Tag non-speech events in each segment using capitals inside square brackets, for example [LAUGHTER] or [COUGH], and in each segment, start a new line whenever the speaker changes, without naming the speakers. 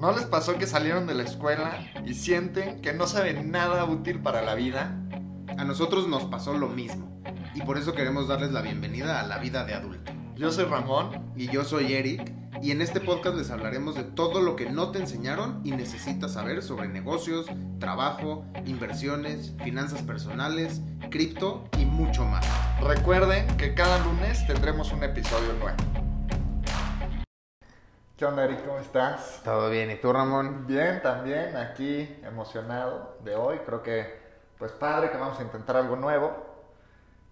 ¿No les pasó que salieron de la escuela y sienten que no saben nada útil para la vida?
A nosotros nos pasó lo mismo y por eso queremos darles la bienvenida a la vida de adulto.
Yo soy Ramón.
Y yo soy Eric y en este podcast les hablaremos de todo lo que no te enseñaron y necesitas saber sobre negocios, trabajo, inversiones, finanzas personales, cripto y mucho más.
Recuerden que cada lunes tendremos un episodio nuevo. ¿Qué onda, Eric? ¿Cómo estás?
Todo bien, ¿y tú, Ramón?
Bien, también aquí emocionado de hoy. Creo que, pues padre, que vamos a intentar algo nuevo.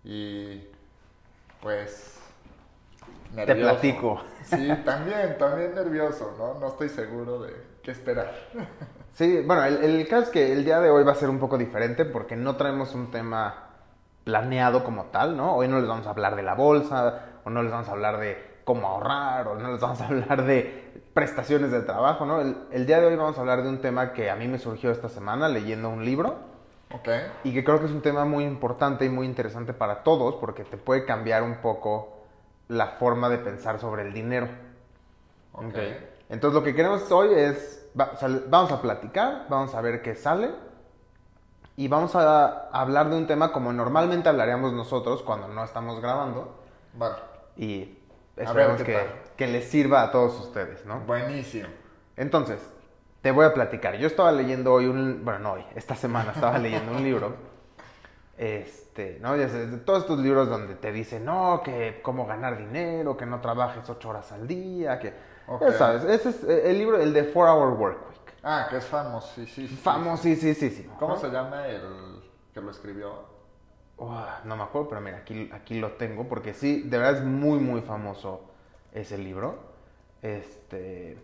Y, pues,
Te platico.
Sí, [LAUGHS] también, también nervioso, ¿no? No estoy seguro de qué esperar. [LAUGHS]
Sí, bueno, el, el caso es que el día de hoy va a ser un poco diferente porque no traemos un tema planeado como tal, ¿no? Hoy no les vamos a hablar de la bolsa, o no les vamos a hablar de cómo ahorrar, o no les vamos a hablar de prestaciones de trabajo, ¿no? El, el día de hoy vamos a hablar de un tema que a mí me surgió esta semana leyendo un libro.
Ok.
Y que creo que es un tema muy importante y muy interesante para todos porque te puede cambiar un poco la forma de pensar sobre el dinero.
Ok.
Entonces lo que queremos hoy es, va- o sea, vamos a platicar, vamos a ver qué sale y vamos a hablar de un tema como normalmente hablaríamos nosotros cuando no estamos grabando
Vale.
y esperemos que, que les sirva a todos ustedes, ¿no?
Buenísimo.
Entonces, te voy a platicar. Yo estaba leyendo hoy un, bueno, no hoy, esta semana estaba [LAUGHS] leyendo un libro. Este, ¿no? Ya sabes, de todos estos libros donde te dicen, no, que cómo ganar dinero, que no trabajes ocho horas al día, que...
Ok.
Ya sabes, ese es eh, el libro, el de Four Hour Work Week.
Ah, que es famoso, sí, sí. sí.
Famosísimo.
¿Cómo
¿no?
se llama el que lo escribió?
No me acuerdo, pero mira, aquí, aquí lo tengo, porque sí, de verdad es muy, muy famoso ese libro. Este,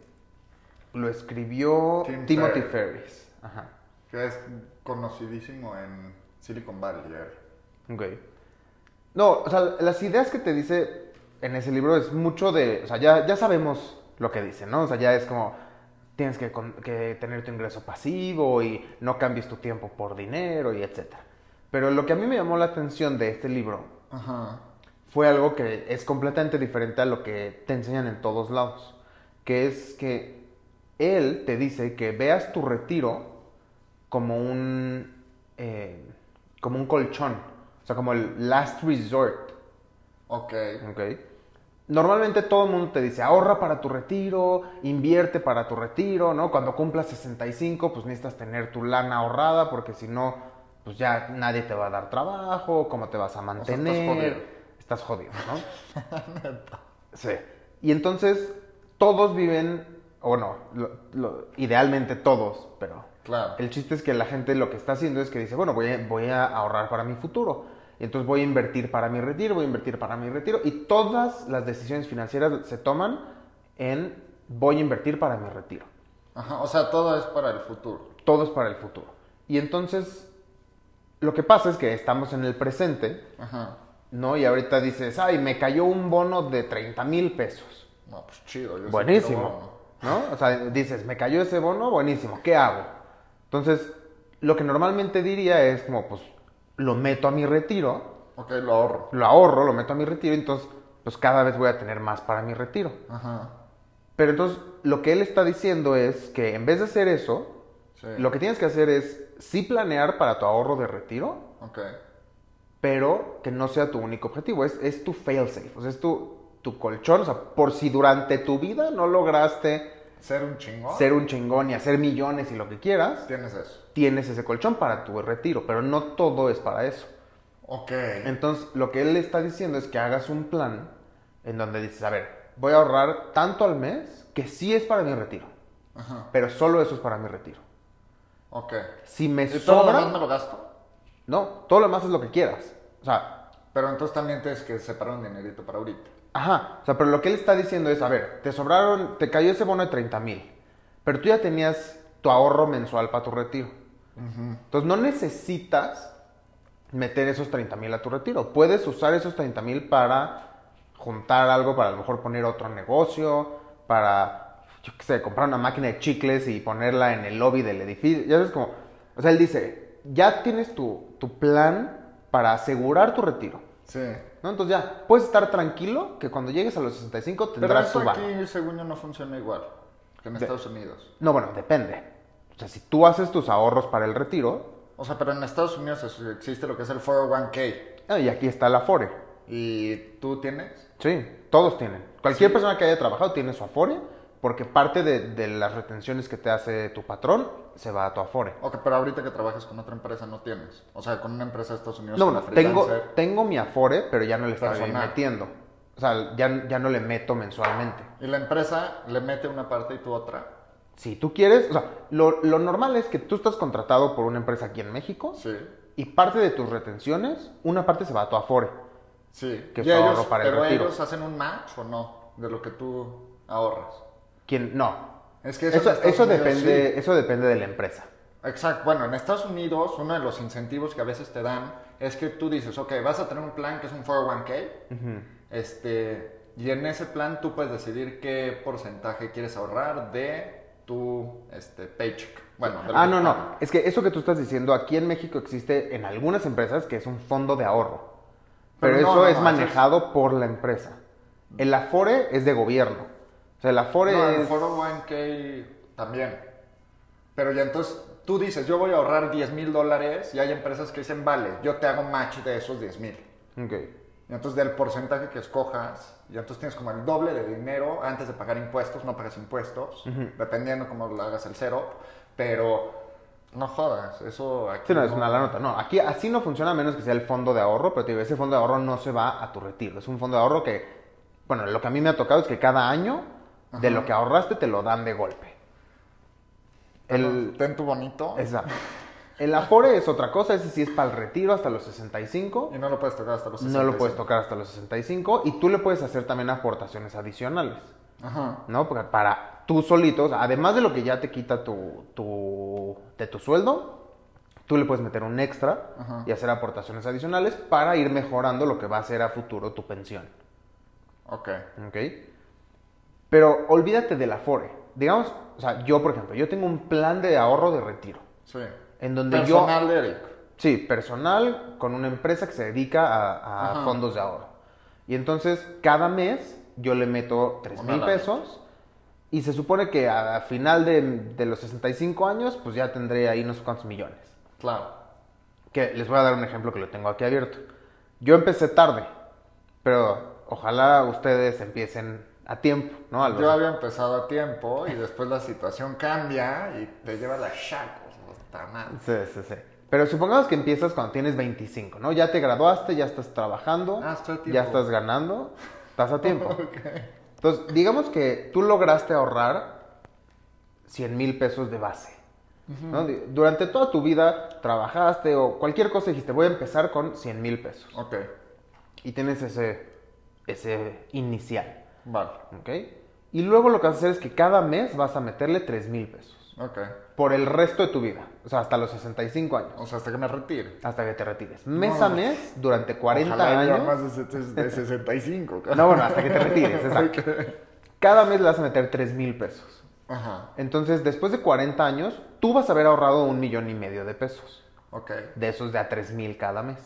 lo escribió
Tim
Timothy. Ferris. Ajá.
Que es conocidísimo en Silicon Valley. eh.
Ok. No, o sea, las ideas que te dice en ese libro es mucho de, o sea, ya, ya sabemos lo que dice, ¿no? O sea, ya es como, tienes que, que tener tu ingreso pasivo y no cambies tu tiempo por dinero y etcétera. Pero lo que a mí me llamó la atención de este libro
Ajá.
fue algo que es completamente diferente a lo que te enseñan en todos lados, que es que él te dice que veas tu retiro como un, eh, como un colchón, o sea, como el last resort,
Ok.
¿ok? Normalmente todo el mundo te dice, ahorra para tu retiro, invierte para tu retiro, ¿no? Cuando cumplas 65, pues necesitas tener tu lana ahorrada porque si no, pues ya nadie te va a dar trabajo, cómo te vas a
estás
mantener.
jodido.
Estás jodido, ¿no? [LAUGHS] sí. Y entonces todos viven, o no, lo- lo- idealmente todos, pero
Claro.
el chiste es que la gente lo que está haciendo es que dice, bueno, voy a, voy a ahorrar para mi futuro. Y entonces voy a invertir para mi retiro, voy a invertir para mi retiro. Y todas las decisiones financieras se toman en voy a invertir para mi retiro.
Ajá. O sea, todo es para el futuro.
Todo es para el futuro. Y entonces lo que pasa es que estamos en el presente,
Ajá.
¿no? Y ahorita dices, ay, me cayó un bono de 30 mil pesos.
No, pues chido. Yo sí
Buenísimo.
bono.
¿No? O sea, dices, me cayó ese bono, buenísimo, ¿qué hago? Entonces, lo que normalmente diría es como, pues, lo meto a mi retiro,
Ok, lo ahorro.
lo ahorro, lo meto a mi retiro, entonces, pues cada vez voy a tener más para mi retiro.
Ajá.
Pero entonces, lo que él está diciendo es que en vez de hacer eso,
Sí.
lo que tienes que hacer es sí planear para tu ahorro de retiro, pero que no sea tu único objetivo, es, es tu fail-safe, o sea, es tu, tu colchón, o sea, por si durante tu vida no lograste
Ser un chingón.
ser un chingón y hacer millones y lo que quieras,
Tienes eso.
tienes ese colchón para tu retiro, pero no todo es para eso.
Ok.
Entonces, lo que él le está diciendo es que hagas un plan en donde dices, a ver, voy a ahorrar tanto al mes que sí es para mi retiro,
Ajá.
pero solo eso es para mi retiro.
Ok.
Si me
¿Y todo lo demás me lo gasto?
no, todo lo demás es lo que quieras. O sea,
Pero entonces también tienes que separar un dinerito para ahorita.
Ajá, o sea, pero lo que él está diciendo es, a ver, te sobraron, te cayó ese bono de 30 mil, pero tú ya tenías tu ahorro mensual para tu retiro. Entonces no necesitas meter esos 30 mil a tu retiro. Puedes usar esos 30 mil para juntar algo, para a lo mejor poner otro negocio, para, yo qué sé, comprar una máquina de chicles y ponerla en el lobby del edificio. Ya sabes como, o sea, él dice, ya tienes tu, tu plan para asegurar tu retiro.
Sí.
¿no? Entonces ya, puedes estar tranquilo que cuando llegues a los 65
Pero
tendrás
esto
tu varo.
aquí, según yo, no funciona igual. que en
De-
Estados Unidos.
No, bueno, depende. O sea, si tú haces tus ahorros para el retiro,
O sea, pero en Estados Unidos existe lo que es el 401k.
ah, y aquí está el Afore.
¿Y tú tienes?
Sí, todos tienen. Cualquier
Sí.
persona que haya trabajado tiene su Afore, porque parte de, de las retenciones que te hace tu patrón se va a tu Afore.
Ok, pero ahorita que trabajas con otra empresa no tienes. O sea, con una empresa de Estados Unidos
No, bueno, tengo, tengo mi Afore, pero ya no le estoy metiendo. O sea, ya, ya no le meto mensualmente.
Y la empresa le mete una parte y tú otra.
Si tú quieres, o sea, lo, lo normal es que tú estás contratado por una empresa aquí en México
Sí.
y parte de tus retenciones, una parte se va a tu Afore.
Sí.
Que es
ellos,
ahorro para el
pero
retiro.
ellos hacen un match o no de lo que tú ahorras.
¿Quién? No.
Es que eso,
Eso,
Unidos
depende,
sí.
eso depende de la empresa.
Exacto. Bueno, en Estados Unidos uno de los incentivos que a veces te dan es que tú dices, ok, vas a tener un plan que es un 401k. Este, y en ese plan tú puedes decidir qué porcentaje quieres ahorrar de tu este, paycheck. Bueno,
Ah, no, no. Es que eso que tú estás diciendo, aquí en México existe en algunas empresas que es un fondo de ahorro. Pero,
Pero no,
eso
no,
es
no,
manejado por la empresa. El Afore es de gobierno. Sea, el Afore
No, el
es...
401k también. Pero ya entonces tú dices, yo voy a ahorrar 10 mil dólares y hay empresas que dicen, vale, yo te hago match de esos 10 mil.
Ok.
Y entonces del porcentaje que escojas, y entonces tienes como el doble de dinero antes de pagar impuestos, no pagas impuestos, dependiendo cómo lo hagas el cero, pero no jodas, eso aquí
Sí, no, es una la nota. No, aquí así no funciona a menos que sea el fondo de ahorro, pero te digo, ese fondo de ahorro no se va a tu retiro. Es un fondo de ahorro que, bueno, lo que a mí me ha tocado es que cada año de lo que ahorraste te lo dan de golpe. El,
Ten tu bonito
exacto. El Afore es otra cosa, ese sí es para el retiro hasta los 65.
y no lo puedes tocar hasta los
No
65.
lo puedes tocar hasta los 65 y tú le puedes hacer también aportaciones adicionales,
Ajá.
¿no? Porque para tú solitos, además de lo que ya te quita tu, tu- de tu sueldo, tú le puedes meter un extra
Ajá.
y hacer aportaciones adicionales para ir mejorando lo que va a ser a futuro tu pensión,
Ok.
¿ok? Pero olvídate del Afore. Digamos, o sea, yo por ejemplo, yo tengo un plan de ahorro de retiro,
Sí.
en donde yo...
Personal de Eric.
Sí, personal con una empresa que se dedica a, a fondos de ahorro. Y entonces cada mes yo le meto 3
Una
mil pesos y se supone que a, final de, de los 65 años pues ya tendré ahí unos cuantos millones.
Claro.
Que les voy a dar un ejemplo que lo tengo aquí abierto. Yo empecé tarde, pero ojalá ustedes empiecen a tiempo, ¿no? A
Yo había empezado a tiempo y después la situación cambia y te lleva la chacos. Está mal.
Sí, sí, sí. Pero supongamos que empiezas cuando tienes 25, ¿no? Ya te graduaste, ya estás trabajando,
Ah, a
ya estás ganando, estás a tiempo. [LAUGHS]
Ok.
Entonces, digamos que tú lograste ahorrar 100 mil pesos de base. Durante toda tu vida trabajaste o cualquier cosa dijiste, voy a empezar con 100 mil pesos.
Ok.
Y tienes ese, ese inicial.
Vale.
¿ok? Y luego lo que vas a hacer es que cada mes vas a meterle 3 mil pesos.
Ok.
Por el resto de tu vida. O sea, hasta los 65 años.
O sea, hasta que me retire.
Hasta que te retires. Mes
No.
a mes, durante 40
Ojalá
años.
más de, de [LAUGHS] 65. cara.
No, bueno, hasta que te retires, [LAUGHS] exacto. Cada mes le vas a meter 3 mil pesos.
Ajá.
Entonces, después de 40 años, tú vas a haber ahorrado un millón y medio de pesos.
Ok.
De esos de a 3 mil cada mes.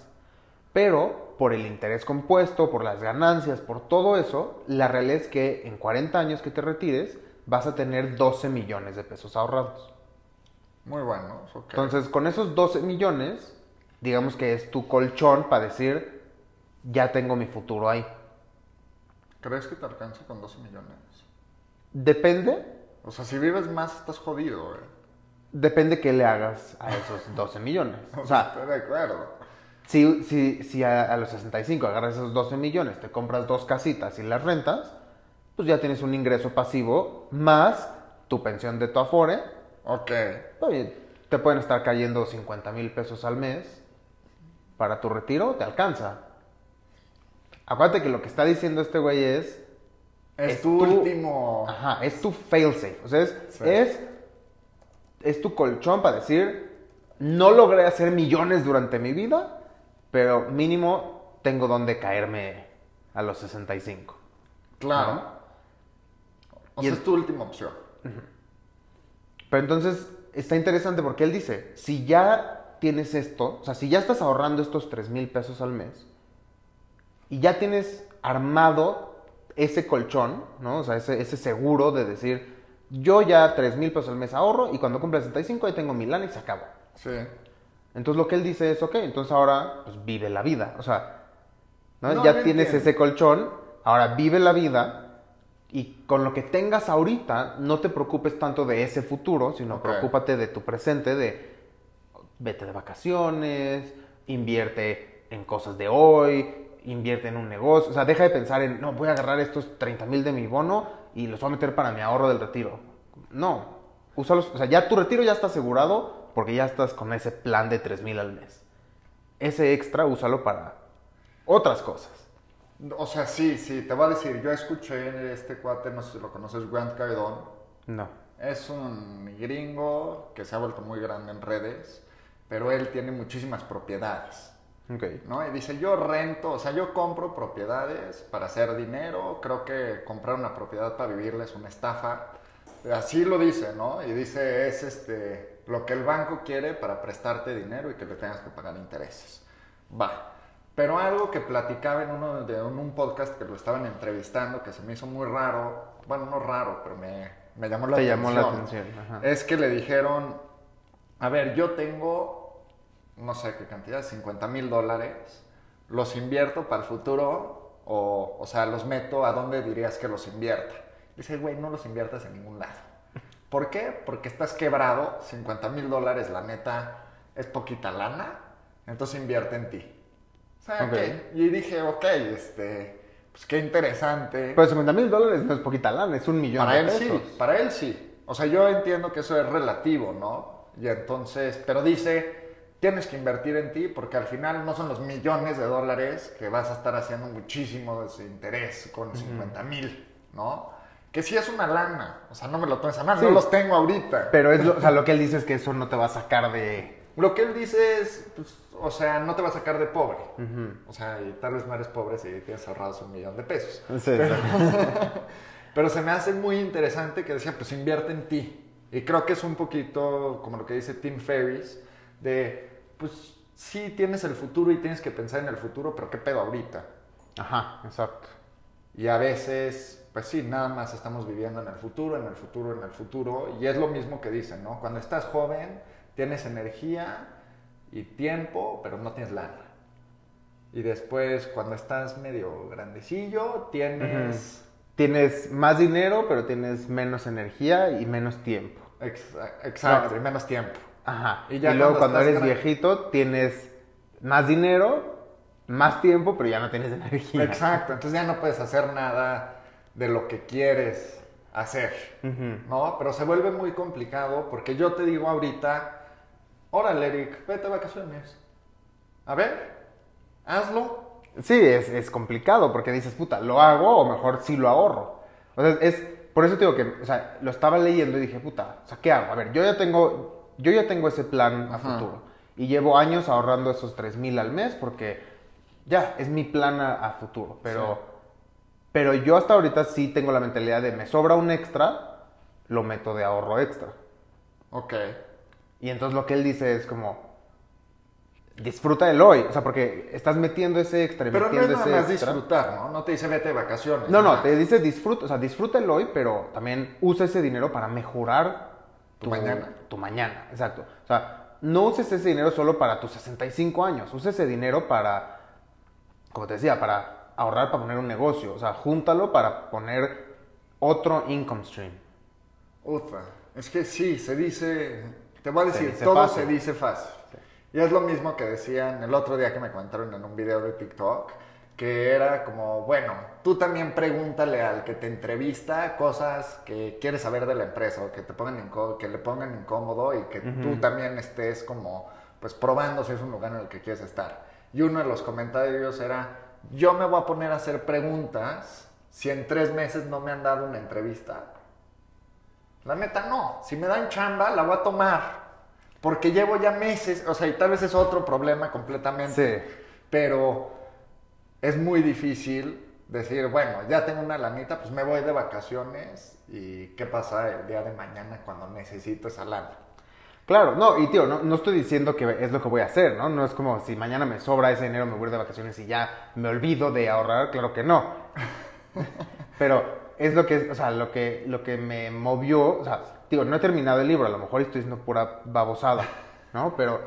Pero, por el interés compuesto, por las ganancias, por todo eso, la realidad es que en 40 años que te retires, vas a tener 12 millones de pesos ahorrados.
Muy bueno.
Entonces, con esos 12 millones, digamos que es tu colchón para decir, ya tengo mi futuro ahí.
¿Crees que te alcance con 12 millones?
Depende,
O sea, si vives más, estás jodido, güey.
depende qué le hagas a esos 12 millones. [LAUGHS] O sea,
Estoy de acuerdo.
Si, si, si a, a los 65 agarras esos 12 millones, te compras dos casitas y las rentas, pues ya tienes un ingreso pasivo más tu pensión de tu Afore.
Ok.
Oye, te pueden estar cayendo 50 mil pesos al mes para tu retiro, te alcanza. Acuérdate que lo que está diciendo este güey es,
Es,
Es
tu
tu-
último.
ajá, es tu failsafe. O sea, es,
Sí.
es, es tu colchón para decir, no logré hacer millones durante mi vida, pero mínimo tengo donde caerme a los 65.
Claro. O
Y
sea,
el-
es tu última opción.
Pero entonces está interesante porque él dice, si ya tienes esto, o sea, si ya estás ahorrando estos 3 mil pesos al mes y ya tienes armado ese colchón, ¿no? O sea, ese, ese seguro de decir, yo ya 3 mil pesos al mes ahorro y cuando cumpla 65 ahí tengo mi lana y se acabó.
Sí.
Entonces lo que él dice es, ok, entonces ahora pues vive la vida. O sea, ¿no?
No,
ya
yo
tienes
entiendo.
ese colchón, ahora vive la vida y con lo que tengas ahorita no te preocupes tanto de ese futuro, sino
Ok.
preocúpate de tu presente, de vete de vacaciones, invierte en cosas de hoy, invierte en un negocio. O sea, deja de pensar en, no, voy a agarrar estos 30 mil de mi bono y los voy a meter para mi ahorro del retiro. No, úsalos. O sea, ya tu retiro ya está asegurado porque ya estás con ese plan de 3 mil al mes. Ese extra úsalo para otras cosas.
O sea, sí, sí, te voy a decir, yo escuché este cuate, no sé si lo conoces, Grant Cardone.
No.
Es un gringo que se ha vuelto muy grande en redes, pero él tiene muchísimas propiedades.
Ok.
¿no? Y dice, yo rento, o sea, yo compro propiedades para hacer dinero, creo que comprar una propiedad para vivirla es una estafa. Así lo dice, ¿no? Y dice, es este, lo que el banco quiere para prestarte dinero y que le tengas que pagar intereses. Va. Pero algo que platicaba en uno de en un podcast que lo estaban entrevistando, que se me hizo muy raro, bueno, no raro, pero me, me llamó la
Te
atención.
llamó la atención. Ajá.
Es que le dijeron, a ver, yo tengo, no sé qué cantidad, 50 mil dólares, los invierto para el futuro, o, o sea, los meto a dónde dirías que los invierta. Dice, güey, no los inviertas en ningún lado. ¿Por qué? Porque estás quebrado, 50 mil dólares, la neta, es poquita lana, entonces invierte en ti. O sea,
Ok.
ok. Y dije, ok, este, pues qué interesante.
Pero 50 mil dólares no es poquita lana, es un millón
Para
de
él
pesos.
sí, para él sí. O sea, yo entiendo que eso es relativo, ¿no? Y entonces, pero dice, tienes que invertir en ti porque al final no son los millones de dólares que vas a estar haciendo muchísimo de interés con 50 mil, ¿no? Que sí es una lana, o sea, no me lo tomes a mal,
Sí.
no los tengo ahorita.
Pero es lo, o sea, lo que él dice es que eso no te va a sacar de...
Lo que él dice es, pues, o sea, no te va a sacar de pobre. O sea, y tal vez no eres pobre si tienes ahorrados un millón de pesos.
Sí, [LAUGHS]
Pero se me hace muy interesante que decía, pues invierte en ti. Y creo que es un poquito como lo que dice Tim Ferriss, de, pues sí tienes el futuro y tienes que pensar en el futuro, pero ¿qué pedo ahorita?
Ajá, exacto.
Y a veces, pues sí, nada más estamos viviendo en el futuro, en el futuro, en el futuro. Y es lo mismo que dicen, ¿no? Cuando estás joven, tienes energía y tiempo, pero no tienes lana. Y después, cuando estás medio grandecillo, tienes...
Tienes más dinero, pero tienes menos energía y menos tiempo.
Exa- Exacto, y menos tiempo.
Ajá.
Y
Y,
ya
luego
cuando
cuando, eres viejito tienes más dinero, más tiempo, pero ya no tienes energía.
Exacto, entonces ya no puedes hacer nada de lo que quieres hacer. ¿no? Pero se vuelve muy complicado porque yo te digo ahorita, órale Eric, vete de vacaciones. A ver, hazlo.
Sí, es, es complicado porque dices, puta, ¿lo hago o mejor sí lo ahorro? O sea, es, por eso te digo que, o sea, lo estaba leyendo y dije, puta, o sea, ¿qué hago? A ver, yo ya tengo, yo ya tengo ese plan a
Ajá.
futuro y llevo años ahorrando esos 3 mil al mes porque ya, es mi plan a, a futuro, pero,
Sí.
Pero yo hasta ahorita sí tengo la mentalidad de me sobra un extra, lo meto de ahorro extra.
Ok,
Y entonces lo que él dice es como, disfruta el hoy, o sea, porque estás metiendo ese extra y
pero no es
metiendo
nada
ese
más
extra.
disfrutar, ¿no? No te dice vete de vacaciones.
No, no, te dice disfruta, o sea, disfruta el hoy, pero también usa ese dinero para mejorar
Tu mañana.
Tu mañana, exacto. O sea, no uses ese dinero solo para tus 65 años, usa ese dinero para, como te decía, para ahorrar para poner un negocio, o sea, júntalo para poner otro income stream.
Ufa, es que sí, se dice, te voy a decir, todo
fácil.
se dice fácil. Y es lo mismo que decían el otro día que me comentaron en un video de TikTok, que era como, bueno, tú también pregúntale al que te entrevista cosas que quieres saber de la empresa o que te pongan que le pongan incómodo y que tú también estés como, pues probando si es un lugar en el que quieres estar. Y uno de los comentarios era, yo me voy a poner a hacer preguntas si en tres meses no me han dado una entrevista. La neta no. Si me dan chamba, la voy a tomar. Porque llevo ya meses, o sea, y tal vez es otro problema completamente.
Sí.
Pero es muy difícil decir, bueno, ya tengo una lanita, pues me voy de vacaciones y qué pasa el día de mañana cuando necesito esa lana.
Claro, no, y tío, no, no estoy diciendo que es lo que voy a hacer, ¿no? No es como si mañana me sobra ese dinero, me voy de vacaciones y ya me olvido de ahorrar, claro que no. [LAUGHS] Pero es lo que, o sea, lo que, lo que me movió, o sea, digo, no he terminado el libro, a lo mejor estoy diciendo pura babosada, ¿no? Pero,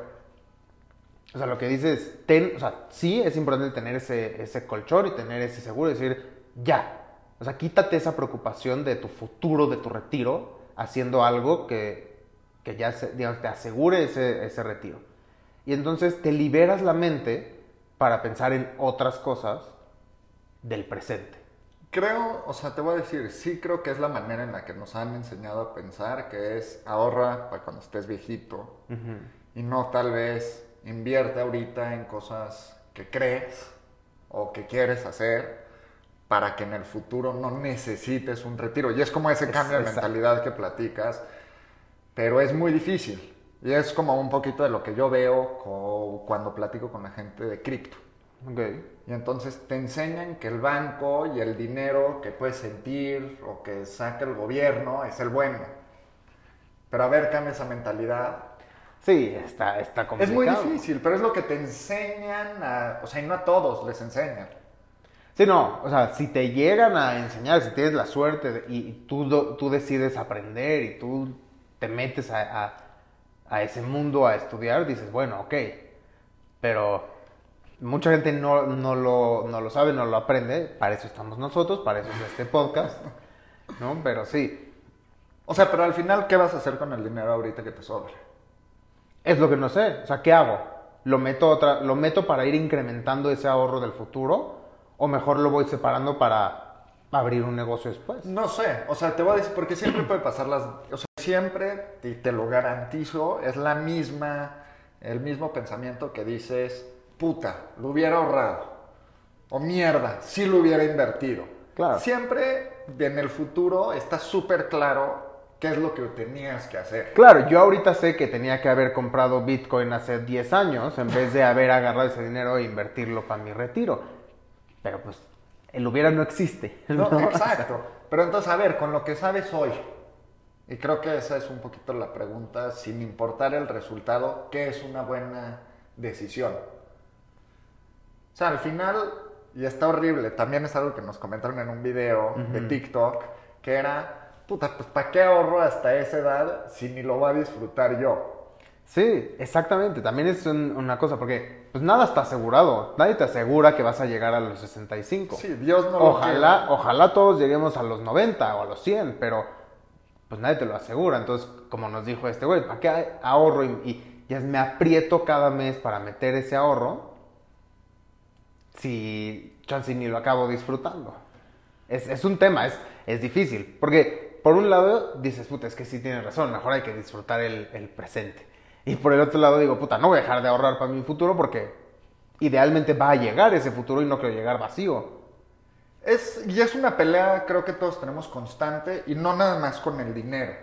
o sea, lo que dices, ten, o sea, sí es importante tener ese, ese colchón y tener ese seguro y decir, ya, o sea, quítate esa preocupación de tu futuro, de tu retiro, haciendo algo que, que ya, se, digamos, te asegure ese, ese retiro. Y entonces te liberas la mente para pensar en otras cosas del presente.
Creo, o sea, te voy a decir, sí creo que es la manera en la que nos han enseñado a pensar, que es ahorra para cuando estés viejito y no tal vez invierte ahorita en cosas que crees o que quieres hacer para que en el futuro no necesites un retiro. Y es como ese cambio de mentalidad que platicas, pero es muy difícil. Y es como un poquito de lo que yo veo cuando platico con la gente de cripto.
Okay.
Y entonces te enseñan que el banco y el dinero que puedes sentir o que saca el gobierno es el bueno. Pero a ver, cambia esa mentalidad.
Sí, está, está complicado.
Es muy difícil, pero es lo que te enseñan a... O sea, y no a todos les enseñan.
Sí, no, o sea, si te llegan a enseñar, si tienes la suerte y tú, tú decides aprender y tú te metes a, a ese mundo a estudiar, dices, bueno, ok, pero mucha gente no, no, lo, no lo sabe, no lo aprende, para eso estamos nosotros, para eso es este podcast, ¿no? Pero sí.
O sea, pero al final, ¿qué vas a hacer con el dinero ahorita que te sobra?
Es lo que no sé, o sea, ¿qué hago? ¿Lo meto, otra, ¿Lo meto para ir incrementando ese ahorro del futuro? ¿O mejor lo voy separando para abrir un negocio después?
No sé, o sea, te voy a decir, porque siempre puede pasar las... siempre, y te lo garantizo, es la misma, el mismo pensamiento que dices, puta, lo hubiera ahorrado. O mierda, sí lo hubiera invertido.
Claro.
Siempre en el futuro está súper claro qué es lo que tenías que hacer.
Claro, yo ahorita sé que tenía que haber comprado Bitcoin hace 10 años en vez de haber agarrado ese dinero e invertirlo para mi retiro. Pero pues el hubiera no existe.
No, exacto. Pero entonces, a ver, con lo que sabes hoy, y creo que esa es un poquito la pregunta, sin importar el resultado, ¿qué es una buena decisión? O sea, al final, y está horrible, también es algo que nos comentaron en un video de TikTok, que era, puta, pues ¿para qué ahorro hasta esa edad si ni lo voy a disfrutar yo?
Sí, exactamente. También es una cosa, porque pues nada está asegurado. Nadie te asegura que vas a llegar a los 65.
Sí, Dios no
ojalá, lo Ojalá todos lleguemos a los 90 o a los 100, pero pues nadie te lo asegura. Entonces, como nos dijo este güey, ¿para qué ahorro y, y ya me aprieto cada mes para meter ese ahorro? si chance ni lo acabo disfrutando. Es, es un tema, es, es difícil, porque por un lado dices, puta, es que sí tienes razón, mejor hay que disfrutar el, el presente. Y por el otro lado digo, puta, no voy a dejar de ahorrar para mi futuro porque idealmente va a llegar ese futuro y no quiero llegar vacío.
Es, y es una pelea, creo que todos tenemos constante, y no nada más con el dinero.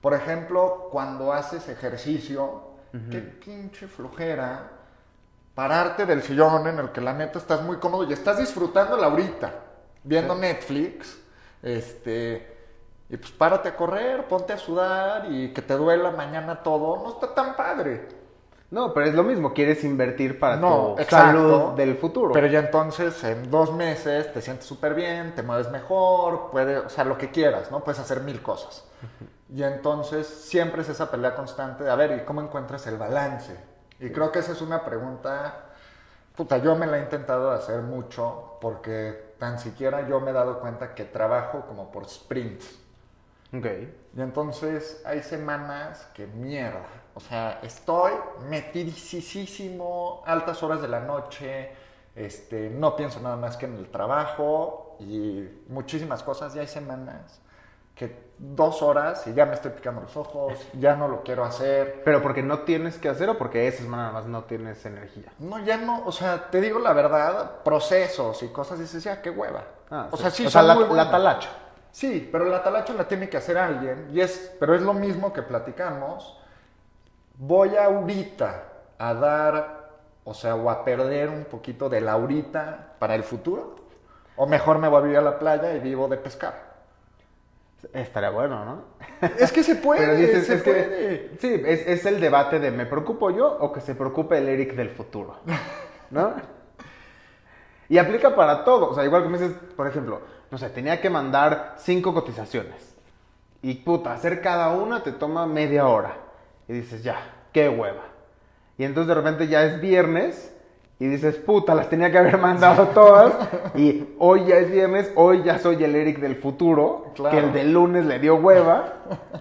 Por ejemplo, cuando haces ejercicio, qué pinche flojera pararte del sillón en el que la neta estás muy cómodo y estás disfrutando la ahorita, viendo Netflix, este, y pues párate a correr, ponte a sudar y que te duela mañana todo, no está tan padre.
No, pero es lo mismo, quieres invertir para tu salud del futuro.
Pero ya entonces en dos meses te sientes súper bien, te mueves mejor, puedes, o sea, lo que quieras, ¿no? Puedes hacer mil cosas. Y entonces siempre es esa pelea constante de, a ver, ¿y cómo encuentras el balance? Y creo que esa es una pregunta, puta, yo me la he intentado hacer mucho porque tan siquiera yo me he dado cuenta que trabajo como por sprints.
Ok.
Y entonces hay semanas que mierda. O sea, estoy metidísimo, altas horas de la noche, este, no pienso nada más que en el trabajo y muchísimas cosas. Y hay semanas que dos horas y ya me estoy picando los ojos, [LAUGHS] ya no lo quiero hacer.
¿Pero porque no tienes que hacer o porque esa semana nada más no tienes energía?
No, ya no, o sea, te digo la verdad, procesos y cosas, dices, ya, qué hueva.
Ah, o sea, sí, o sea, la, la, talacha.
Sí, pero la talacha la tiene que hacer alguien, y es, pero es lo mismo que platicamos. Voy ahorita a dar, o sea, o a perder un poquito de la ahorita para el futuro, o mejor me voy a vivir a la playa y vivo de pescar.
Estaría bueno, ¿no?
Es que se [LAUGHS] puede, se puede.
sí, es, es, el debate de ¿me preocupo yo o que se preocupe el Eric del futuro? [LAUGHS] ¿No? y aplica para todo. O sea, igual que me dices, por ejemplo, no sé, tenía que mandar cinco cotizaciones. Y puta, hacer cada una te toma media hora. Y dices, ya, qué hueva. Y entonces de repente ya es viernes y dices, puta, las tenía que haber [LAUGHS] mandado todas. y hoy ya es viernes, hoy ya soy el Eric del futuro,
Claro.
que el del lunes le dio hueva.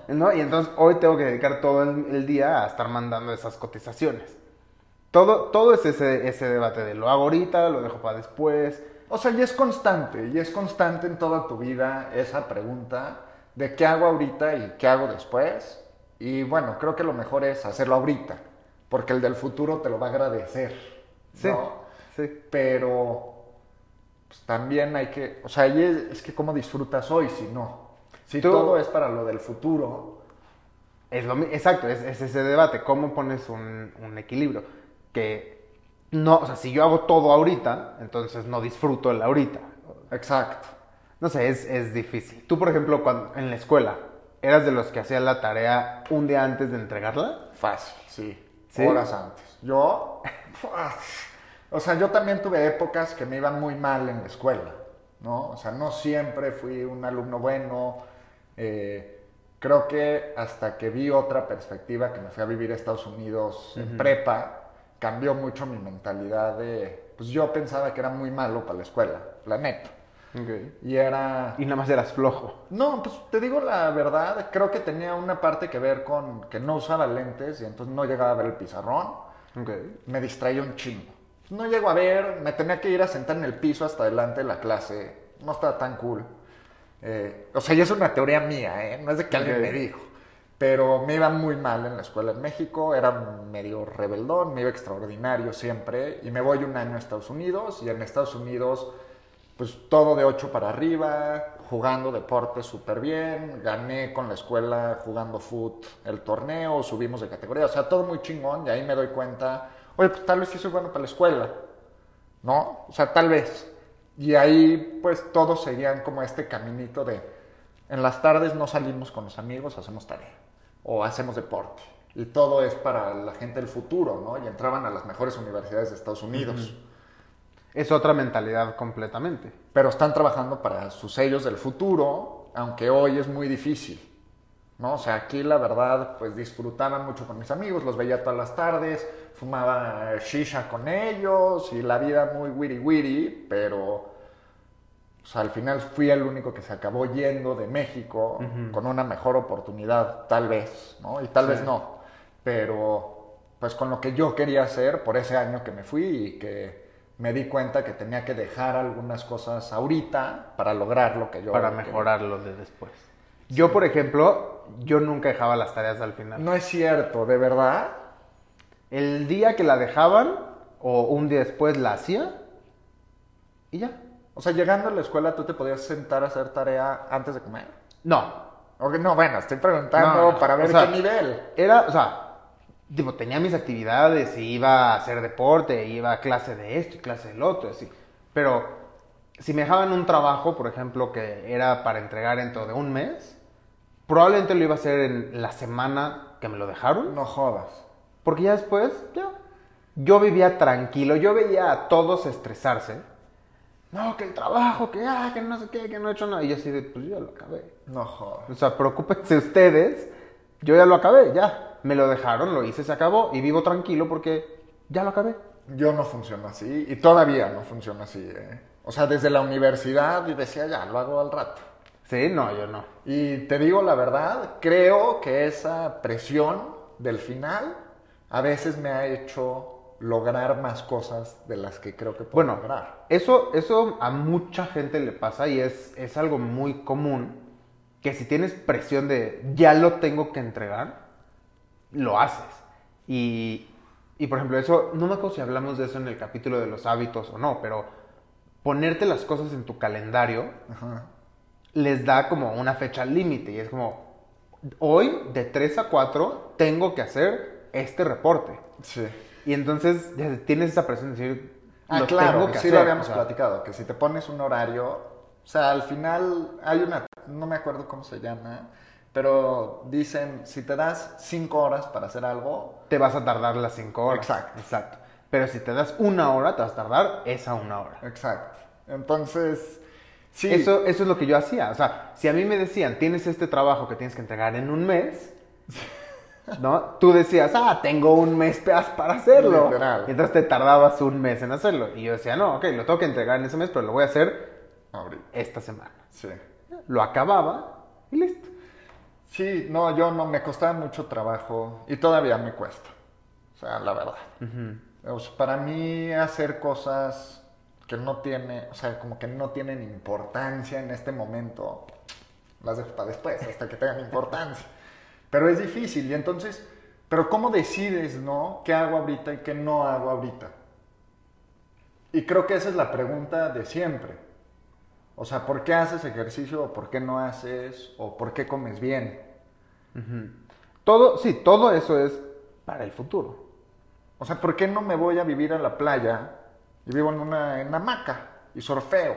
¿no? Y entonces hoy tengo que dedicar todo el, el día a estar mandando esas cotizaciones. Todo, todo es ese, ese debate de lo hago ahorita, lo dejo para después.
O sea, y es constante, y es constante en toda tu vida esa pregunta de qué hago ahorita y qué hago después. Y bueno, creo que lo mejor es hacerlo ahorita, porque el del futuro te lo va a agradecer.
Sí,
¿no?
sí.
Pero pues, también hay que, o sea, y es, es que cómo disfrutas hoy si no. Si
Tú-
todo es para lo del futuro,
Es lo exacto, es, es ese debate, cómo pones un, un equilibrio. Que no, o sea, si yo hago todo ahorita, entonces no disfruto el ahorita.
exacto.
No sé, es, es difícil. Tú, por ejemplo, cuando, en la escuela, ¿eras de los que hacían la tarea un día antes de entregarla?
Fácil, sí.
¿Sí?
Horas antes. Yo, [LAUGHS] o sea, yo también tuve épocas que me iban muy mal en la escuela, ¿no? O sea, no siempre fui un alumno bueno. eh, creo que hasta que vi otra perspectiva, que me fui a vivir a Estados Unidos en prepa, cambió mucho mi mentalidad de, pues yo pensaba que era muy malo para la escuela, la neta. Y era...
Y nada más eras flojo.
No, pues te digo la verdad, creo que tenía una parte que ver con que no usaba lentes y entonces no llegaba a ver el pizarrón,
Ok.
me distraía un chingo. No llego a ver, me tenía que ir a sentar en el piso hasta adelante de la clase, no estaba tan cool. Eh, o sea, y es una teoría mía, ¿eh? no es de que alguien
Ok.
me dijo. Pero me iba muy mal en la escuela en México, era medio rebeldón, me iba extraordinario siempre. Y me voy un año a Estados Unidos y en Estados Unidos pues todo de 8 para arriba, jugando deporte súper bien, gané con la escuela jugando foot el torneo, subimos de categoría, o sea, todo muy chingón y ahí me doy cuenta, oye, pues tal vez sí soy bueno para la escuela, ¿no? O sea, tal vez. Y ahí pues todos seguían como este caminito de, en las tardes no salimos con los amigos, hacemos tarea o hacemos deporte. Y todo es para la gente del futuro, ¿no? Y entraban a las mejores universidades de Estados Unidos
Es otra mentalidad completamente.
pero están trabajando para sus sellos del futuro, aunque hoy es muy difícil. ¿no? O sea, aquí la verdad, pues disfrutaba mucho con mis amigos, los veía todas las tardes, fumaba shisha con ellos y la vida muy wiri wiri, pero pues, al final fui el único que se acabó yendo de México con una mejor oportunidad, tal vez, ¿no? Y tal
Sí.
vez no, pero pues con lo que yo quería hacer por ese año que me fui y que me di cuenta que tenía que dejar algunas cosas ahorita para lograr lo que yo
para
quería.
mejorar lo de después. Yo, por ejemplo, yo nunca dejaba las tareas al final.
No es cierto, de verdad.
El día que la dejaban, o un día después la hacía, y ya.
O sea, llegando a la escuela, ¿tú te podías sentar a hacer tarea antes de comer?
No.
Ok, no, bueno, estoy preguntando
no,
para ver
o sea,
qué nivel.
Era, o sea, tipo, tenía mis actividades, y iba a hacer deporte, iba a clase de esto y clase del otro, así. Pero si me dejaban un trabajo, por ejemplo, que era para entregar dentro de un mes, probablemente lo iba a hacer en la semana que me lo dejaron.
No jodas.
Porque ya después, ya. Yo vivía tranquilo, yo veía a todos estresarse. No, que el trabajo, que ah, que no sé qué, que no he hecho nada. Y yo así de, pues yo lo acabé.
No jodas.
O sea, preocúpense ustedes, yo ya lo acabé, ya. Me lo dejaron, lo hice, se acabó y vivo tranquilo porque ya lo acabé.
Yo no funciono así y todavía no funciona así. ¿eh? O sea, desde la universidad y decía, ya, lo hago al rato.
Sí, no, yo no.
Y te digo la verdad, creo que esa presión del final a veces me ha hecho lograr más cosas de las que creo que puedo
Bueno,
lograr.
eso, eso a mucha gente le pasa y es, es algo muy común que si tienes presión de ya lo tengo que entregar, lo haces. Y, y, por ejemplo, eso, no me acuerdo si hablamos de eso en el capítulo de los hábitos o no, pero ponerte las cosas en tu calendario
Ajá.
les da como una fecha límite y es como, hoy de 3 a 4 tengo que hacer este reporte.
Sí.
Y entonces tienes esa presión de decir,
Ah,
lo
claro,
tengo
que
que
sí
hacer.
lo habíamos
o sea,
platicado, que si te pones un horario, o sea, al final hay una, no me acuerdo cómo se llama, pero dicen, si te das cinco horas para hacer algo,
te vas a tardar las 5 horas.
Exacto.
Exacto. Pero si te das una hora, te vas a tardar esa una hora.
exacto. Entonces, Sí.
Eso, eso es lo que yo hacía. O sea, si a mí me decían, tienes este trabajo que tienes que entregar en un mes, [LAUGHS] ¿no? Tú decías, ah, tengo un mes pa- para hacerlo.
Literal.
Y entonces te tardabas un mes en hacerlo. Y yo decía, no, ok, lo tengo que entregar en ese mes, pero lo voy a hacer esta semana.
Sí.
Lo acababa y listo.
Sí, no, yo no, me costaba mucho trabajo y todavía me cuesta. O sea, la verdad. O sea, para mí hacer cosas que no tiene, o sea, como que no tienen importancia en este momento, las dejo para después, hasta que tengan importancia. Pero es difícil y entonces, pero ¿cómo decides, no? ¿Qué hago ahorita y qué no hago ahorita? Y creo que esa es la pregunta de siempre. O sea, ¿por qué haces ejercicio o por qué no haces o por qué comes bien?
Todo, sí, todo eso es para el futuro.
O sea, ¿por qué no me voy a vivir a la playa y vivo en una en hamaca y surfeo?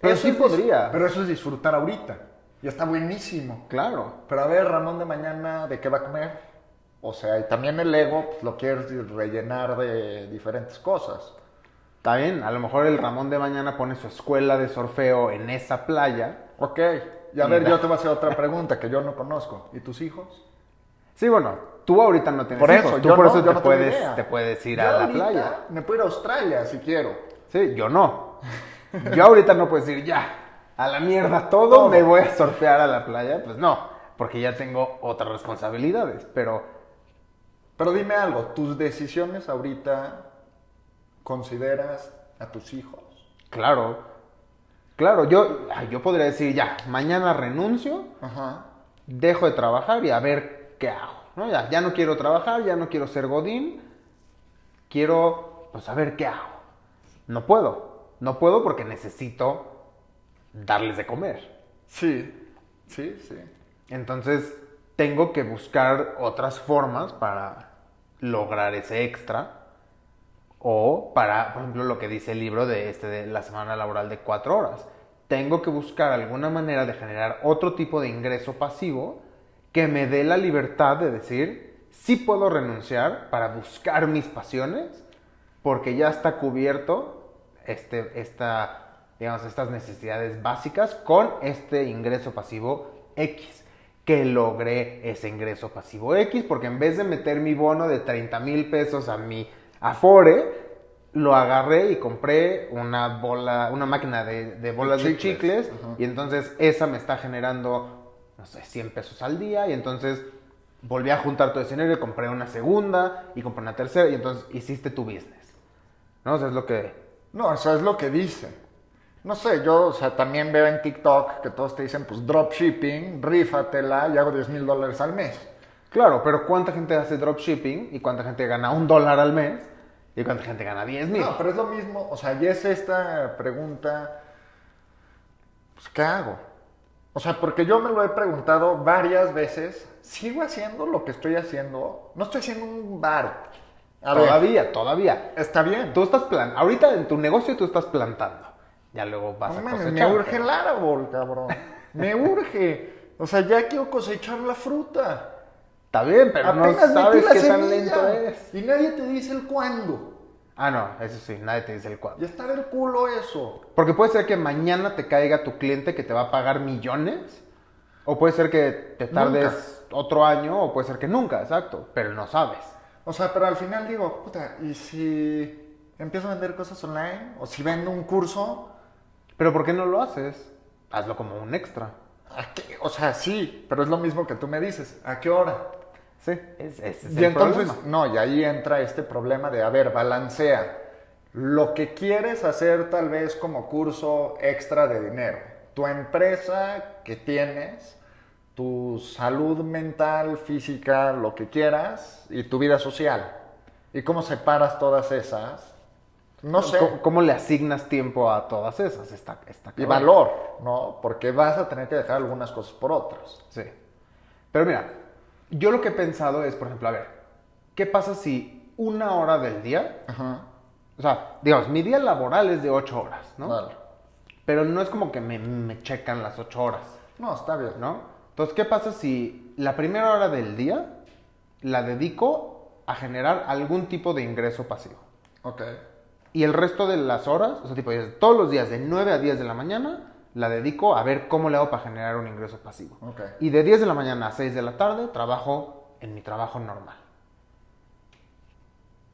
Pero
Eso
sí podrías.
Pero eso es disfrutar ahorita. Y está buenísimo.
Claro.
Pero a ver, Ramón de mañana, ¿de qué va a comer? O sea, y también el ego pues, lo quieres rellenar de diferentes cosas.
Está bien, a lo mejor el Ramón de mañana pone su escuela de surfeo en esa playa.
Ok. Y a
Y
ver,
da-
yo te voy a hacer otra pregunta que yo no conozco. ¿Y tus hijos?
Sí, bueno, tú ahorita no tienes
Por
hijos,
eso,
tú
yo
por
no,
eso
yo
te,
no
puedes, te puedes ir
Yo
a la playa.
Me puedo ir a Australia si quiero.
Sí, yo no. Yo ahorita no puedo decir ya, a la mierda todo,
Todo.
me voy a surfear a la playa. Pues no, porque ya tengo otras responsabilidades. Pero
Pero dime algo, ¿tus decisiones ahorita consideras a tus hijos?
claro, claro, yo, yo podría decir ya, mañana renuncio,
Ajá.
dejo de trabajar y a ver qué hago. ¿no? Ya, ya no quiero trabajar, ya no quiero ser Godín, quiero, pues a ver qué hago. No puedo, no puedo porque necesito darles de comer.
Sí, sí, sí.
Entonces, tengo que buscar otras formas para lograr ese extra. O para, por ejemplo, lo que dice el libro de, este, de la semana laboral de cuatro horas. Tengo que buscar alguna manera de generar otro tipo de ingreso pasivo que me dé la libertad de decir, sí puedo renunciar para buscar mis pasiones, porque ya está cubierto este, esta, digamos, estas necesidades básicas con este ingreso pasivo X. Que logré ese ingreso pasivo X, porque en vez de meter mi bono de 30 mil pesos a mi Afore, lo agarré y compré una bola, una máquina de, de bolas de
Chicles, ajá.
y entonces esa me está generando, no sé, 100 pesos al día, y entonces volví a juntar todo ese dinero y compré una segunda, y compré una tercera, y entonces hiciste tu business. ¿No? O sea, es lo que...
No, eso es lo que dice. No sé, yo, o sea, también veo en TikTok que todos te dicen, pues, dropshipping, rífatela y hago 10 mil dólares al mes.
Claro, pero ¿cuánta gente hace dropshipping y cuánta gente gana un dólar al mes y cuánta gente gana 10 mil?
No, pero es lo mismo, o sea, y es esta pregunta, pues, ¿qué hago? O sea, porque yo me lo he preguntado varias veces, ¿sigo haciendo lo que estoy haciendo? No estoy haciendo un bar. A ver,
todavía, todavía.
está bien.
Tú estás plan, ahorita en tu negocio tú estás plantando. Ya luego vas
No
a cosechar.
me urge
pero-
el árbol, cabrón. Me urge. O sea, ya quiero cosechar la fruta.
Está bien, pero no
Apenas
sabes qué tan
semilla.
lento es.
Y nadie te dice el cuándo.
Ah, no, eso sí, nadie te dice el cuándo.
Ya está del culo eso.
Porque puede ser que mañana te caiga tu cliente que te va a pagar millones. O puede ser que te tardes otro año, o puede ser que nunca, exacto. Pero no sabes.
O sea, pero al final digo, puta, ¿y si empiezo a vender cosas online? ¿O si vendo un curso?
Pero ¿por qué no lo haces? Hazlo como un extra.
¿A qué? O sea, sí, pero es lo mismo que tú me dices. ¿A qué hora?
Sí, es, ese es
Y
el
entonces,
problema.
no, y ahí entra este problema de, a ver, balancea. Lo que quieres hacer tal vez como curso extra de dinero. Tu empresa que tienes, tu salud mental, física, lo que quieras, y tu vida social. ¿Y cómo separas todas esas? No sé.
¿Cómo, cómo le asignas tiempo a todas esas? Está, está
Y valor, ¿no? Porque vas a tener que dejar algunas cosas por otras.
Sí. Pero mira, yo lo que he pensado es, por ejemplo, a ver, ¿qué pasa si una hora del día,
Ajá.
o sea, digamos, mi día laboral es de ocho horas, ¿no?
Vale.
Pero no es como que me, me checan las ocho horas,
No, está bien.
¿no? Entonces, ¿qué pasa si la primera hora del día la dedico a generar algún tipo de ingreso pasivo?
Ok.
Y el resto de las horas, o sea, tipo, todos los días de 9 a 10 de la mañana, la dedico a ver cómo le hago para generar un ingreso pasivo. Y de 10 de la mañana a 6 de la tarde trabajo en mi trabajo normal.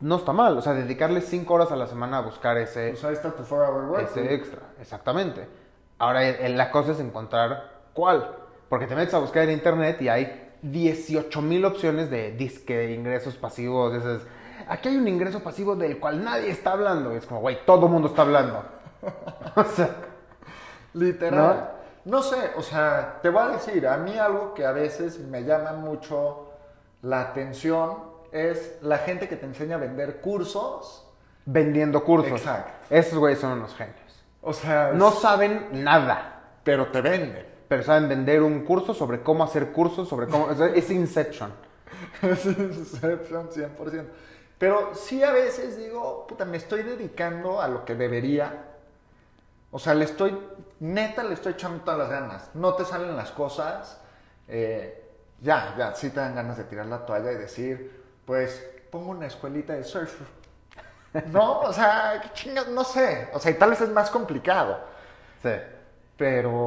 No está mal, o sea, dedicarle 5 horas a la semana a buscar ese,
Pues ahí está tu 4-hour work.
ese extra, exactamente. Ahora la cosa es encontrar cuál, porque te metes a buscar en internet y hay 18 mil opciones de disque ingresos pasivos, esas, aquí hay un ingreso pasivo del cual nadie está hablando, y es como, güey, todo el mundo está hablando. [LAUGHS] o sea,
Literal. ¿No? sé, o sea, te voy a decir, a mí algo que a veces me llama mucho la atención es la gente que te enseña a vender cursos.
vendiendo cursos.
Exacto.
Esos güeyes son unos genios.
O sea,
No saben nada,
pero te venden.
pero saben vender un curso sobre cómo hacer cursos, sobre cómo... es Inception. [LAUGHS]
Es Inception 100%. Pero sí a veces digo, puta, me estoy dedicando a lo que debería. O sea, le estoy, neta, le estoy echando todas las ganas. No te salen las cosas. eh, ya, ya, sí te dan ganas de tirar la toalla y decir, pues, pongo una escuelita de surf. [LAUGHS] No, o sea, qué chingas, no sé. O sea, y tal vez es más complicado.
Sí.
Pero,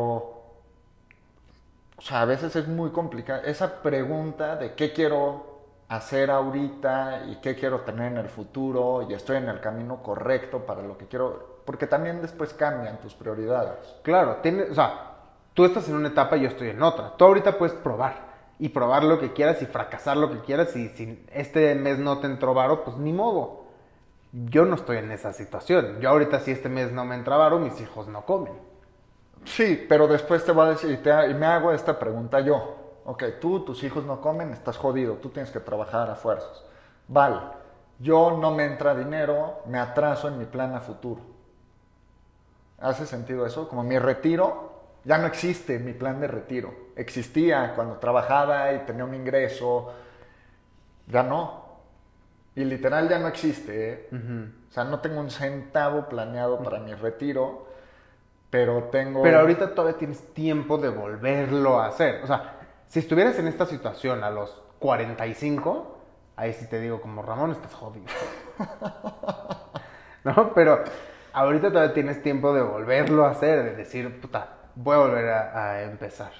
o sea, a veces es muy complicado. Esa pregunta de qué quiero hacer ahorita y qué quiero tener en el futuro y estoy en el camino correcto para lo que quiero, porque también después cambian tus prioridades.
Claro, tiene, o sea, tú estás en una etapa y yo estoy en otra. Tú ahorita puedes probar y probar lo que quieras y fracasar lo que quieras y si este mes no te entró varo, pues ni modo. Yo no estoy en esa situación. Yo ahorita si este mes no me entra varo, mis hijos no comen.
Sí, pero después te voy a decir, y, te- y me hago esta pregunta yo. Ok, tú, tus hijos no comen, estás jodido, tú tienes que trabajar a fuerzas. Vale, yo no me entra dinero, me atraso en mi plan a futuro. ¿Hace sentido eso? Como mi retiro, ya no existe mi plan de retiro. Existía cuando trabajaba y tenía un ingreso, ya no. Y literal ya no existe. ¿eh? O sea, no tengo un centavo planeado para mi retiro, pero tengo...
Pero ahorita todavía tienes tiempo de volverlo a hacer. O sea, si estuvieras en esta situación a los 45, ahí sí te digo, como Ramón, estás jodido. [LAUGHS] ¿No? Pero ahorita todavía tienes tiempo de volverlo a hacer, de decir, puta, voy a volver a, a empezar.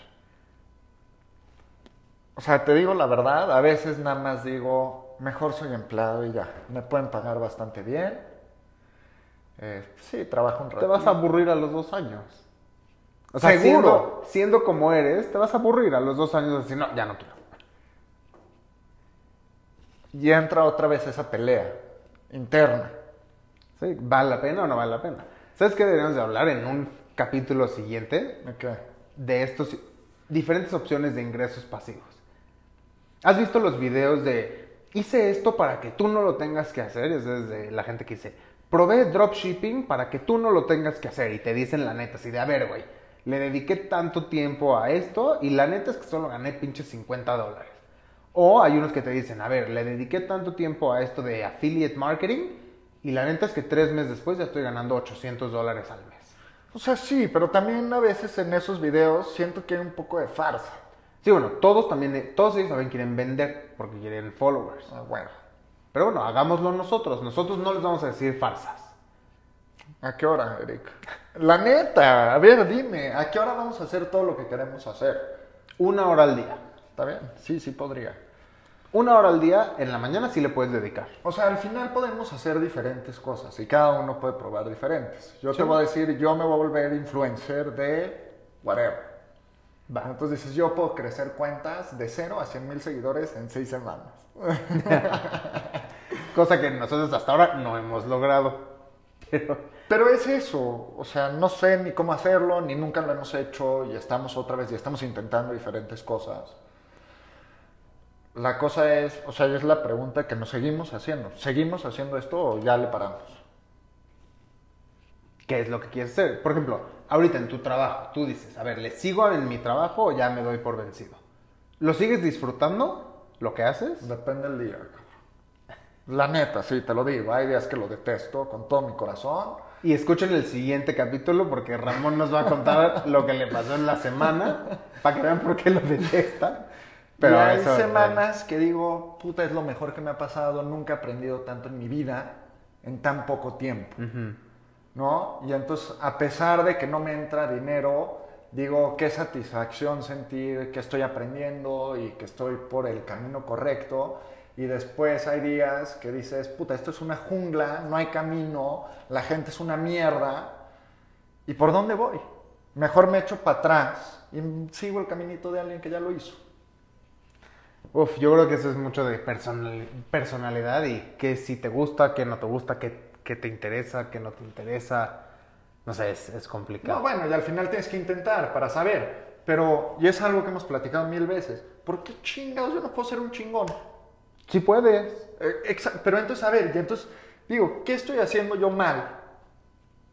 O sea, te digo la verdad, a veces nada más digo, mejor soy empleado y ya, me pueden pagar bastante bien. Eh, sí, trabajo un rato.
Te vas a aburrir a los dos años. O sea,
Seguro.
siendo, siendo como eres, te vas a aburrir a los dos años de decir, no, ya no quiero.
Y entra otra vez esa pelea interna.
¿Sí? ¿Vale la pena o no vale la pena? ¿Sabes qué deberíamos de hablar en un capítulo siguiente?
¿De qué?
de estos diferentes opciones de ingresos pasivos. ¿Has visto los videos de hice esto para que tú no lo tengas que hacer? Es de la gente que dice, probé dropshipping para que tú no lo tengas que hacer y te dicen la neta, así de, a ver, güey, le dediqué tanto tiempo a esto y la neta es que solo gané pinches 50 dólares. O hay unos que te dicen, a ver, le dediqué tanto tiempo a esto de affiliate marketing y la neta es que tres meses después ya estoy ganando 800 dólares al mes.
O sea, sí, pero también a veces en esos videos siento que hay un poco de farsa.
Sí, bueno, todos también, todos ellos también quieren vender porque quieren followers.
Ah, bueno,
Pero bueno, hagámoslo nosotros. Nosotros no les vamos a decir farsas.
¿a qué hora, Eric? La neta, a ver, dime, ¿a qué hora vamos a hacer todo lo que queremos hacer?
Una hora al día.
¿Está bien? Sí, sí podría.
Una hora al día, en la mañana sí le puedes dedicar.
O sea, al final podemos hacer diferentes cosas y cada uno puede probar diferentes. Yo
Sí.
te voy a decir, yo me voy a volver influencer de whatever.
Va.
Entonces dices, yo puedo crecer cuentas de 0 a 100 mil seguidores en 6 semanas. [LAUGHS]
Cosa que nosotros hasta ahora no hemos logrado. Pero
Pero es eso, o sea, no sé ni cómo hacerlo, ni nunca lo hemos hecho y estamos otra vez y estamos intentando diferentes cosas. La cosa es, o sea, es la pregunta que nos seguimos haciendo. ¿Seguimos haciendo esto o ya le paramos?
¿qué es lo que quieres hacer? Por ejemplo, ahorita en tu trabajo, tú dices, a ver, ¿le sigo en mi trabajo o ya me doy por vencido? ¿Lo sigues disfrutando lo que haces?
Depende del día, cabrón. La neta, sí, te lo digo. Hay días que lo detesto con todo mi corazón.
Y escuchen el siguiente capítulo porque Ramón nos va a contar lo que le pasó en la semana [LAUGHS] para que vean por qué lo detesta.
Pero
Pero
hay
eso, eh,
semanas que digo, puta, es lo mejor que me ha pasado. Nunca he aprendido tanto en mi vida en tan poco tiempo. ¿no? Y entonces, a pesar de que no me entra dinero, digo, qué satisfacción sentir que estoy aprendiendo y que estoy por el camino correcto. Y después hay días que dices, puta, esto es una jungla, no hay camino, la gente es una mierda. ¿Y por dónde voy? Mejor me echo para atrás y sigo el caminito de alguien que ya lo hizo.
Uf, yo creo que eso es mucho de personal- personalidad y que si te gusta, que no te gusta, que, que te interesa, que no te interesa. No sé, es, es complicado.
No, bueno, y al final tienes que intentar para saber. Pero, y es algo que hemos platicado mil veces, ¿por qué chingados yo no puedo ser un chingón?
Sí puedes.
Eh, pero entonces, a ver, y entonces digo, ¿qué estoy haciendo yo mal?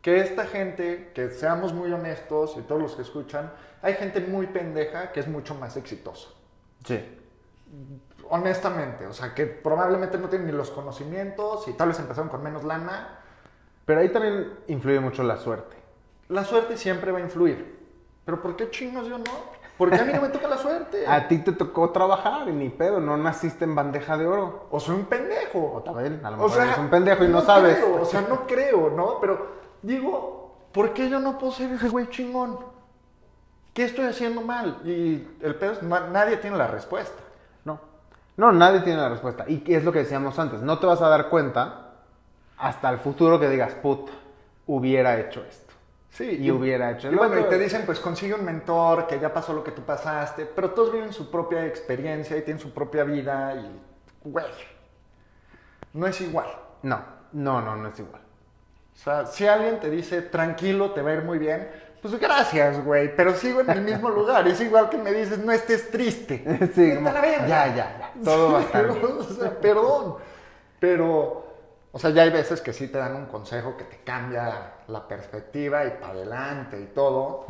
Que esta gente, que seamos muy honestos y todos los que escuchan, hay gente muy pendeja que es mucho más exitosa.
Sí.
Honestamente, o sea, que probablemente no tienen ni los conocimientos y tal vez empezaron con menos lana.
Pero ahí también influye mucho la suerte.
La suerte siempre va a influir. Pero ¿por qué chingos yo no? Porque a mí no me toca la suerte. [LAUGHS]
A ti te tocó trabajar y ni pedo, no naciste en bandeja de oro.
O soy un pendejo.
O también, a lo
O
mejor
sea,
eres un pendejo y no, sabes.
creo, o sea, no creo, ¿no? Pero digo, ¿por qué yo no puedo ser ese güey chingón? ¿Qué estoy haciendo mal? Y el pedo es, na- nadie tiene la respuesta.
No. Nadie tiene la respuesta. Y es lo que decíamos antes, no te vas a dar cuenta hasta el futuro que digas, puta, hubiera hecho esto.
Sí,
Y hubiera hecho
Y bueno, y te dicen, pues consigue un mentor, que ya pasó lo que tú pasaste, pero todos viven su propia experiencia y tienen su propia vida y, güey, no es igual.
No, no, no, no es igual.
O sea, si alguien te dice, tranquilo, te va a ir muy bien, pues gracias, güey, pero sigo en el mismo lugar. Es igual que me dices, no estés triste. [LAUGHS]
Sí, como,
la verga.
ya, ya, ya, todo va a estar bien. [LAUGHS]
O sea, perdón. Pero, o sea, ya hay veces que sí te dan un consejo que te cambia la perspectiva y para adelante y todo.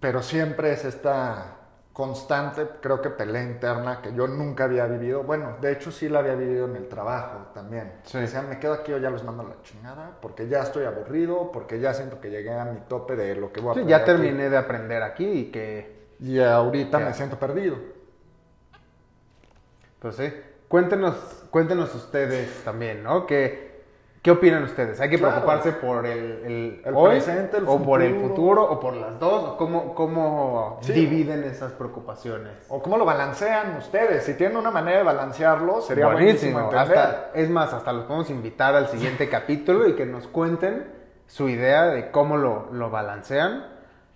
Pero siempre es esta constante, creo que pelea interna que yo nunca había vivido. Bueno, de hecho sí la había vivido en el trabajo también.
Sí.
O sea, me quedo aquí o ya los mando a la chingada porque ya estoy aburrido, porque ya siento que llegué a mi tope de lo que voy a
Sí,
aprender
ya
aquí.
terminé de aprender aquí y que,
Y ahorita
Ya.
me siento perdido.
pues sí, cuéntenos, cuéntenos ustedes también, ¿no? ¿Qué, qué opinan ustedes? ¿Hay que
Claro.
preocuparse por el, el,
El
hoy
presente, el
o por el futuro. o por las dos? ¿O ¿Cómo, cómo
Sí.
dividen esas preocupaciones?
¿O cómo lo balancean ustedes? Si tienen una manera de balancearlo, sería buenísimo, entender.
Hasta, es más, hasta los podemos invitar al siguiente [LAUGHS] capítulo y que nos cuenten su idea de cómo lo, lo balancean.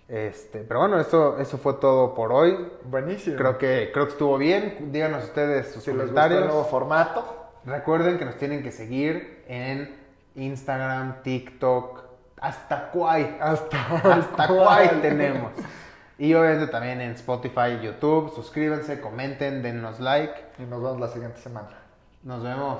Este, pero bueno, eso, eso fue todo por hoy.
Buenísimo.
Creo que, creo que estuvo bien. Díganos ustedes sus
si les gusta
comentarios.
el nuevo formato,
Recuerden que nos tienen que seguir en Instagram, TikTok, hasta Kwai.
hasta,
Hasta Kwai tenemos. Y obviamente también en Spotify y YouTube. Suscríbanse, comenten, dennos like.
Y nos vemos la siguiente semana.
Nos vemos.